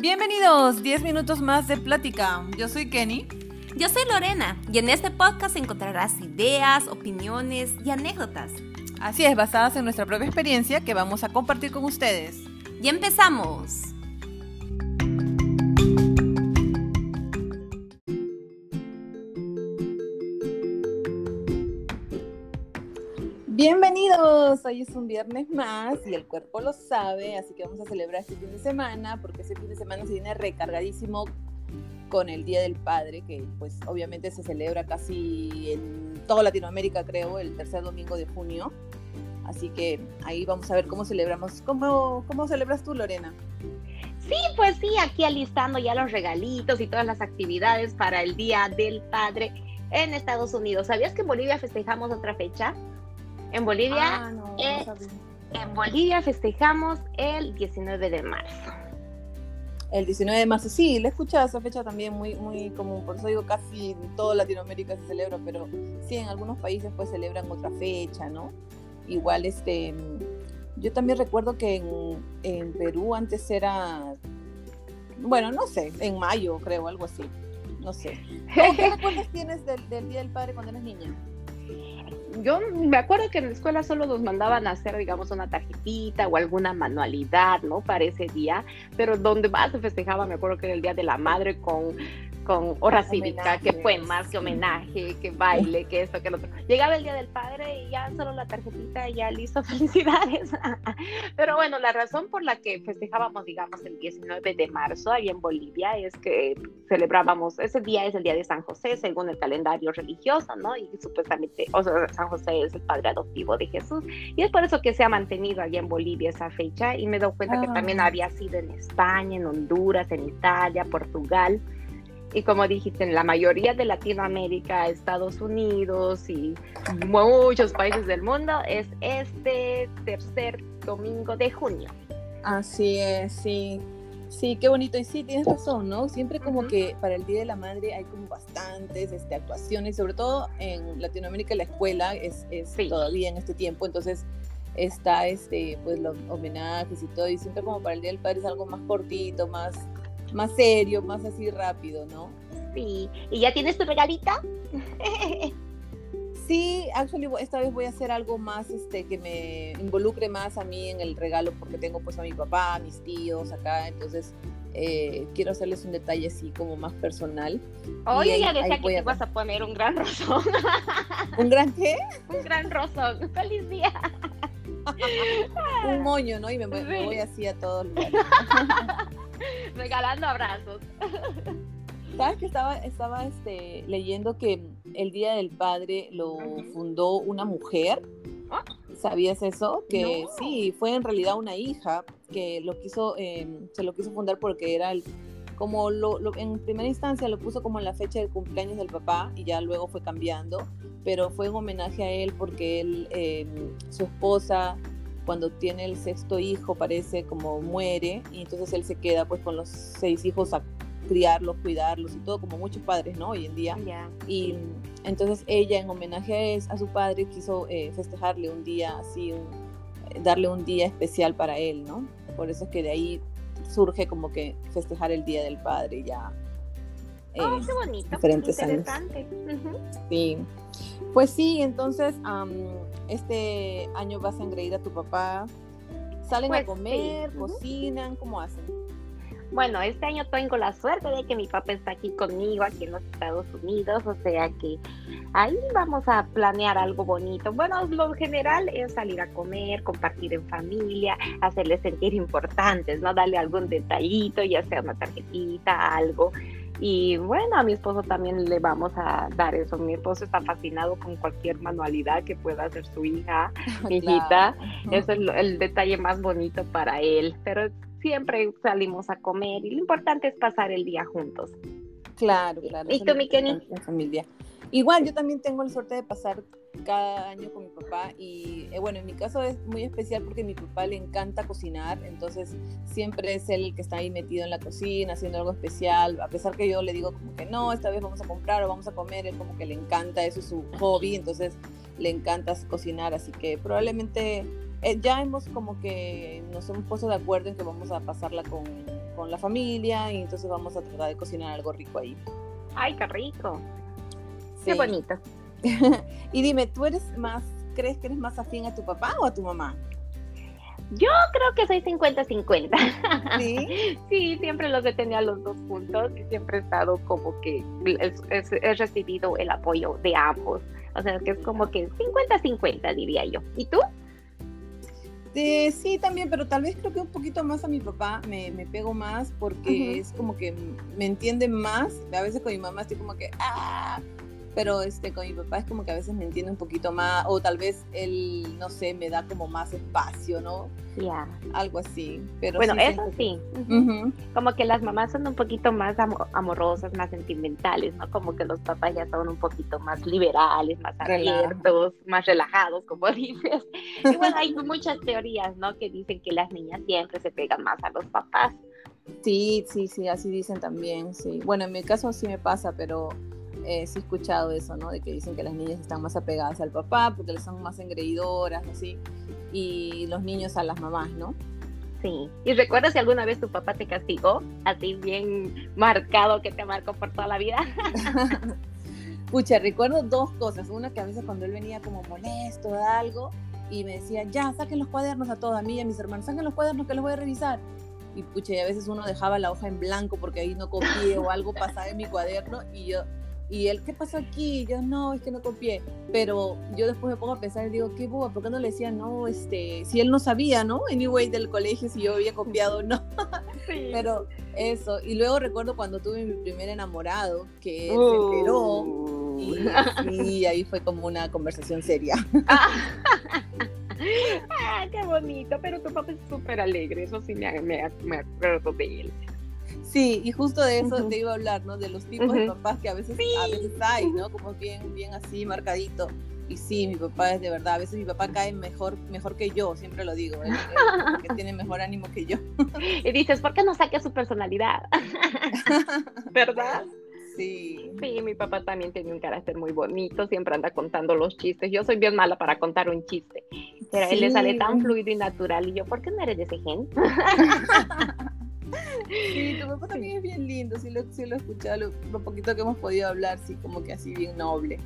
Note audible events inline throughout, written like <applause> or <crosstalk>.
Bienvenidos, 10 minutos más de plática. Yo soy Kenny. Yo soy Lorena y en este podcast encontrarás ideas, opiniones y anécdotas. Así es, basadas en nuestra propia experiencia que vamos a compartir con ustedes. Y empezamos. Bienvenidos, hoy es un viernes más y el cuerpo lo sabe, así que vamos a celebrar este fin de semana porque ese fin de semana se viene recargadísimo con el Día del Padre, que pues obviamente se celebra casi en toda Latinoamérica, creo, el tercer domingo de junio. Así que ahí vamos a ver cómo celebramos. ¿Cómo, cómo celebras tú, Lorena? Sí, pues sí, aquí alistando ya los regalitos y todas las actividades para el Día del Padre en Estados Unidos. ¿Sabías que en Bolivia festejamos otra fecha? En Bolivia, Ah, no, eh, no sabía. en Bolivia festejamos el 19 de marzo. El 19 de marzo, sí, la he escuchado esa fecha también muy, muy común, por eso digo casi en toda Latinoamérica se celebra, pero sí, en algunos países pues celebran otra fecha, ¿no? Igual, este, yo también recuerdo que en, en Perú antes era, bueno, no sé, en mayo creo, algo así, no sé. ¿Qué qué <laughs> recuerdos tienes del, del Día del Padre cuando eras niña? Yo me acuerdo que en la escuela solo nos mandaban a hacer, digamos, una tarjetita o alguna manualidad, ¿no? Para ese día, pero donde más se festejaba, me acuerdo que era el Día de la Madre con, con hora cívica, que fue más que homenaje, que baile, que esto, que lo otro. Llegaba el Día del Padre y ya solo la tarjetita, y ya listo, <laughs> felicidades. pero bueno, la razón por la que festejábamos, digamos, el 19 de marzo ahí en Bolivia es que celebrábamos, ese día es el Día de San José, según el calendario religioso, ¿no? Y supuestamente, o sea, San José es el padre adoptivo de Jesús. Y es por eso que se ha mantenido allá en Bolivia esa fecha. Y me dado cuenta que Ah. también había sido en España, en Honduras, en Italia, Portugal. Y como dijiste, en la mayoría de Latinoamérica, Estados Unidos y muchos países del mundo, es este tercer domingo de junio. Así es, sí. Sí, qué bonito. Y sí, tienes razón, ¿no? Siempre como que para el Día de la Madre hay como bastantes este, actuaciones, sobre todo en Latinoamérica la escuela es, es Sí. todavía en este tiempo, entonces está este, pues los homenajes y todo, y siempre como para el Día del Padre es algo más cortito, más, más serio, más así rápido, ¿no? Sí. ¿Y ya tienes tu regalita? Sí, actually esta vez voy a hacer algo más este que me involucre más a mí en el regalo porque tengo pues a mi papá, a mis tíos acá, entonces eh, quiero hacerles un detalle así como más personal. Oye, ahí- ya ahí decía que te a- vas a poner un gran rosón. <laughs> ¿Un gran qué? un gran rosón. <laughs> ¡Feliz día! <laughs> Un moño, ¿no? Y me, voy así a todos lugares. <laughs> Regalando abrazos. ¿Sabes que estaba, estaba este, leyendo que el Día del Padre lo fundó una mujer? ¿Sabías eso? Que No. sí, fue en realidad una hija que lo quiso, eh, se lo quiso fundar porque era el, como lo, lo- en primera instancia lo puso como en la fecha de cumpleaños del papá y ya luego fue cambiando, pero fue en homenaje a él porque él, eh, su esposa, cuando tiene el sexto hijo, parece como muere y entonces él se queda pues con los seis hijos a criarlos, cuidarlos y todo, como muchos padres, ¿no? Hoy en día. Y entonces ella, en homenaje a, su padre, quiso eh, festejarle un día así, un- darle un día especial para él, ¿no? Por eso es que de ahí surge como que festejar el Día del Padre ya. eh, Oh, qué bonito. diferentes años. Interesante. Sí. Pues sí, entonces am, este año vas a engreír a tu papá. ¿Salen Pues a comer? sí. Ujú. ¿Cocinan? ¿Cómo hacen? Bueno, este año tengo la suerte de que mi papá está aquí conmigo, aquí en los Estados Unidos, o sea que ahí vamos a planear algo bonito. Bueno, lo general es salir a comer, compartir en familia, hacerles sentir importantes, ¿no? Darle algún detallito, ya sea una tarjetita, algo. Y bueno, a mi esposo también le vamos a dar eso. Mi esposo está fascinado con cualquier manualidad que pueda hacer su hija, <laughs> mi hijita. Claro. Eso es lo- el detalle más bonito para él. Pero siempre salimos a comer y lo importante es pasar el día juntos. Claro, claro. ¿Y tú, mi Kenny? familia. Igual, yo también tengo la suerte de pasar cada año con mi papá y eh, bueno, en mi caso es muy especial porque a mi papá le encanta cocinar, entonces siempre es él el que está ahí metido en la cocina haciendo algo especial, a pesar que yo le digo como que no, esta vez vamos a comprar o vamos a comer, él como que le encanta, eso es su hobby, entonces le encanta cocinar, así que probablemente eh, ya hemos como que nos hemos puesto de acuerdo en que vamos a pasarla con, con la familia y entonces vamos a tratar de cocinar algo rico ahí. Ay, qué rico. Qué bonito. <laughs> y dime, ¿tú eres más, crees que eres más afín a tu papá o a tu mamá? Yo creo que soy 50-50. ¿Sí? <laughs> sí, siempre los he tenido a los dos juntos y siempre he estado como que he recibido el apoyo de ambos. O sea, que es como que 50-50, diría yo. ¿Y tú? sí, también, pero tal vez creo que un poquito más a mi papá me, me pego más porque es como que me entiende más. A veces con mi mamá estoy como que, ah, pero este, con mi papá es como que a veces me entiende un poquito más, o tal vez él, no sé, me da como más espacio, ¿no? Ya. Algo así. Pero bueno, eso sí. Como que las mamás son un poquito más amorosas, más sentimentales, ¿no? Como que los papás ya son un poquito más liberales, más abiertos, más relajados, como <laughs> dices. Y bueno, hay muchas teorías, ¿no? Que dicen que las niñas siempre se pegan más a los papás. Sí, sí, sí, así dicen también, sí. Bueno, en mi caso sí me pasa, pero eh, sí he escuchado eso, ¿no? De que dicen que las niñas están más apegadas al papá porque les son más engreídoras, así, y los niños a las mamás, ¿no? Sí. ¿Y recuerdas si alguna vez tu papá te castigó? Así bien marcado que te marcó por toda la vida. <laughs> Pucha, recuerdo dos cosas. Una que a veces cuando él venía como molesto de algo y me decía, ya, saquen los cuadernos a todos, a mí y a mis hermanos, saquen los cuadernos que los voy a revisar. Y pucha, y a veces uno dejaba la hoja en blanco porque ahí no copié o algo pasaba en mi cuaderno y yo y él, ¿qué pasó aquí? Yo, no, es que no copié. Pero yo después me pongo a pensar y digo, qué boba, ¿por qué no le decía, no, este, si él no sabía, ¿no? Anyway, del colegio, si yo había copiado, no. <laughs> Pero eso. Y luego recuerdo cuando tuve mi primer enamorado, que él se enteró. Y, ahí fue como una conversación seria. <laughs> ah, qué bonito, pero tu papá es súper alegre, eso sí me, me, me acuerdo de él. Sí, y justo de eso te iba a hablar, ¿no? De los tipos de papás que a veces, a veces hay, ¿no? Como bien, bien así, marcadito. Y sí, mi papá es de verdad, a veces mi papá cae mejor, mejor que yo, siempre lo digo, que tiene mejor ánimo que yo. <laughs> y dices, ¿por qué no saque su personalidad? <laughs> ¿Verdad? Sí. Sí, mi papá también tiene un carácter muy bonito, siempre anda contando los chistes. Yo soy bien mala para contar un chiste, pero a él le sale tan fluido y natural. Y yo, ¿por qué no eres de ese gen? <laughs> Sí, tu papá también es bien lindo, sí lo, sí lo he escuchado, lo, poquito que hemos podido hablar, sí, como que así bien noble.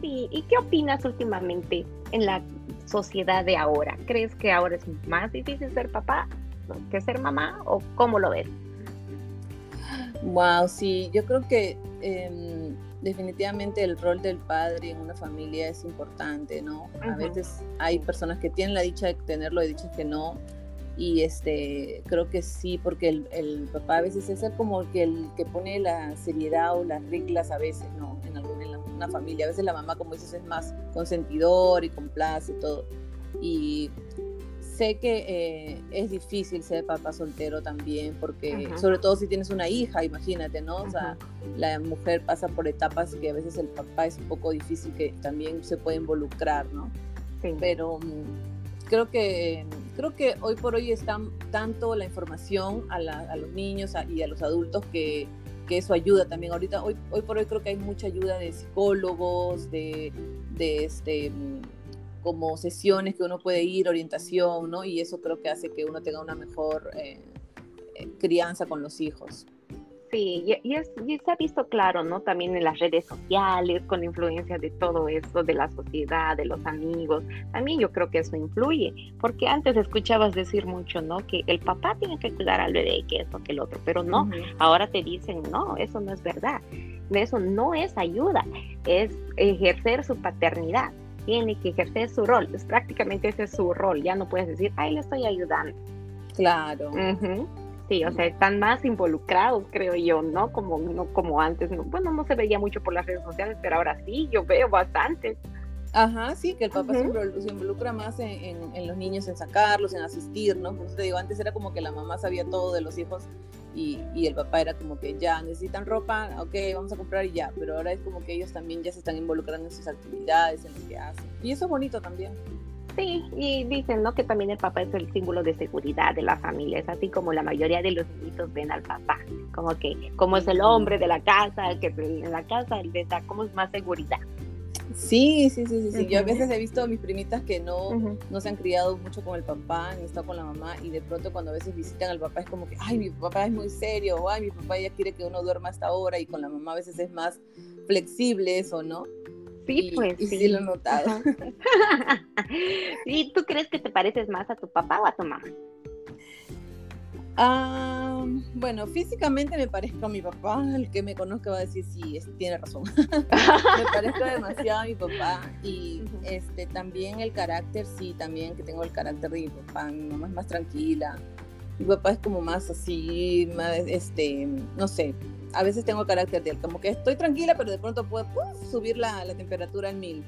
Sí, ¿y qué opinas últimamente en la sociedad de ahora? ¿Crees que ahora es más difícil ser papá que ser mamá o cómo lo ves? Wow, sí, yo creo que em, definitivamente el rol del padre en una familia es importante, ¿no? A veces hay personas que tienen la dicha de tenerlo y dichas que no, y este creo que sí porque el, el, papá a veces es el como el que, el que pone la seriedad o las reglas a veces no en alguna en una familia. A veces la mamá como dices es más consentidor y complace todo. Y sé que eh, es difícil ser papá soltero también porque sobre todo si tienes una hija imagínate no o sea la mujer pasa por etapas que a veces el papá es un poco difícil que también se puede involucrar no sí. pero mm, creo que creo que hoy por hoy está tanto la información a, los niños y a los adultos que, eso ayuda también. Ahorita, hoy, hoy por hoy creo que hay mucha ayuda de psicólogos, de, este como sesiones que uno puede ir, orientación, ¿no? Y eso creo que hace que uno tenga una mejor eh, eh, crianza con los hijos. Sí, y, se ha visto claro, ¿no? También en las redes sociales, con influencia de todo esto, de la sociedad, de los amigos. También yo creo que eso influye, porque antes escuchabas decir mucho, ¿no? Que el papá tiene que cuidar al bebé, que esto, que el otro, pero no, ahora te dicen, no, eso no es verdad. Eso no es ayuda, es ejercer su paternidad. Tiene que ejercer su rol, es prácticamente ese es su rol. Ya no puedes decir, ay, le estoy ayudando. Claro. Sí, o sea, están más involucrados, creo yo, ¿no? Como, no como antes. Bueno, no se veía mucho por las redes sociales, pero ahora sí, yo veo bastante. Ajá, sí, que el papá se, involucra más en, los niños, en sacarlos, en asistir, ¿no? Por eso te digo, antes era como que la mamá sabía todo de los hijos y, y, el papá era como que ya necesitan ropa, ok, vamos a comprar y ya, pero ahora es como que ellos también ya se están involucrando en sus actividades, en lo que hacen. Y eso es bonito también. Sí, y dicen, ¿no? Que también el papá es el símbolo de seguridad de la familia, es así como la mayoría de los niños ven al papá, como que, como es el hombre de la casa, que en la casa les da como más seguridad. Sí, sí, sí, sí, sí. Yo a veces he visto a mis primitas que no, no se han criado mucho con el papá, han estado con la mamá y de pronto cuando a veces visitan al papá es como que, ay, mi papá es muy serio, o ay, mi papá ya quiere que uno duerma hasta ahora y con la mamá a veces es más flexible eso, ¿no? Sí, pues. Y sí. lo he notado. ¿Y <laughs> tú crees que te pareces más a tu papá o a tu mamá? Ah, bueno, físicamente me parezco a mi papá, el que me conozca va a decir sí, tiene razón. <laughs> me parezco demasiado a mi papá y este también el carácter, sí, también que tengo el carácter de mi papá. Mi mamá es más tranquila, mi papá es como más así, más este, no sé. A veces tengo carácter de él, como que estoy tranquila, pero de pronto puedo subir la, la temperatura al mil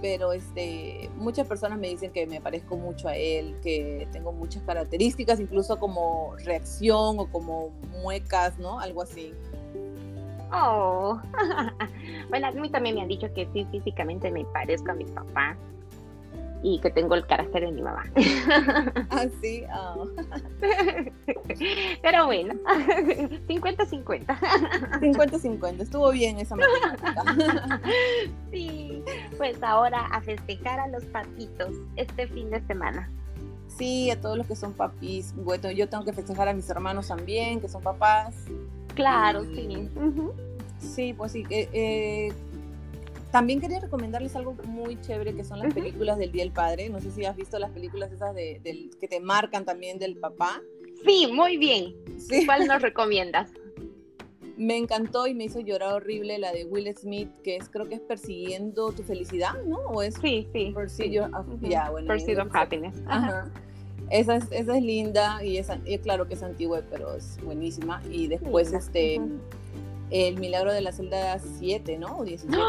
pero este, muchas personas me dicen que me parezco mucho a él, que tengo muchas características, incluso como reacción o como muecas, ¿no? Algo así. Oh, <laughs> bueno, a mí también me han dicho que sí, físicamente me parezco a mi papá y que tengo el carácter de mi mamá. <laughs> Ah, sí. Oh. <laughs> Pero bueno, <laughs> 50-50. 50-50, estuvo bien esa matemática. Sí, pues ahora a festejar a los papitos este fin de semana. Sí, a todos los que son papis. Bueno, yo tengo que festejar a mis hermanos también, que son papás. Claro, sí. Sí, pues sí. Eh, también quería recomendarles algo muy chévere que son las películas del Día del Padre. No sé si has visto las películas esas de, que te marcan también del papá. Sí, muy bien. ¿Cuál nos <laughs> recomiendas? Me encantó y me hizo llorar horrible la de Will Smith, que es creo que es Persiguiendo tu felicidad, ¿no? ¿O es sí, sí. Pursuit of, Happiness. Esa es, esa es linda y, es, claro que es antigua, pero es buenísima. Y después, este, El Milagro de la Celda 7, ¿no? O 17.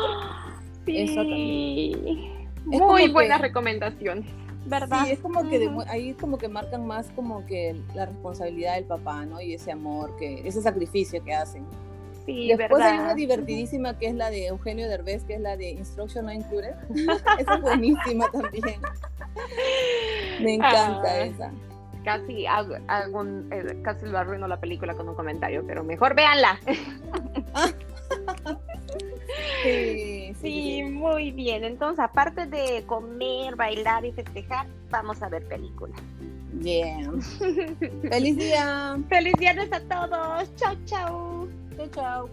Sí. Muy buenas recomendaciones. ¿verdad? Sí, es como que ahí como que marcan más como que la responsabilidad del papá, ¿no? Y ese amor, que ese sacrificio que hacen. Sí, Después hay una divertidísima que es la de Eugenio Derbez, que es la de Instruction No Included. <laughs> esa es buenísima también. Me encanta ah, esa. Casi, hago, eh, casi lo arruino la película con un comentario, pero mejor véanla. <laughs> Sí, sí, muy bien. Entonces, aparte de comer, bailar y festejar, vamos a ver películas. Bien. <laughs> Feliz día. Feliz viernes a todos. Chao, chao. Chao, chao.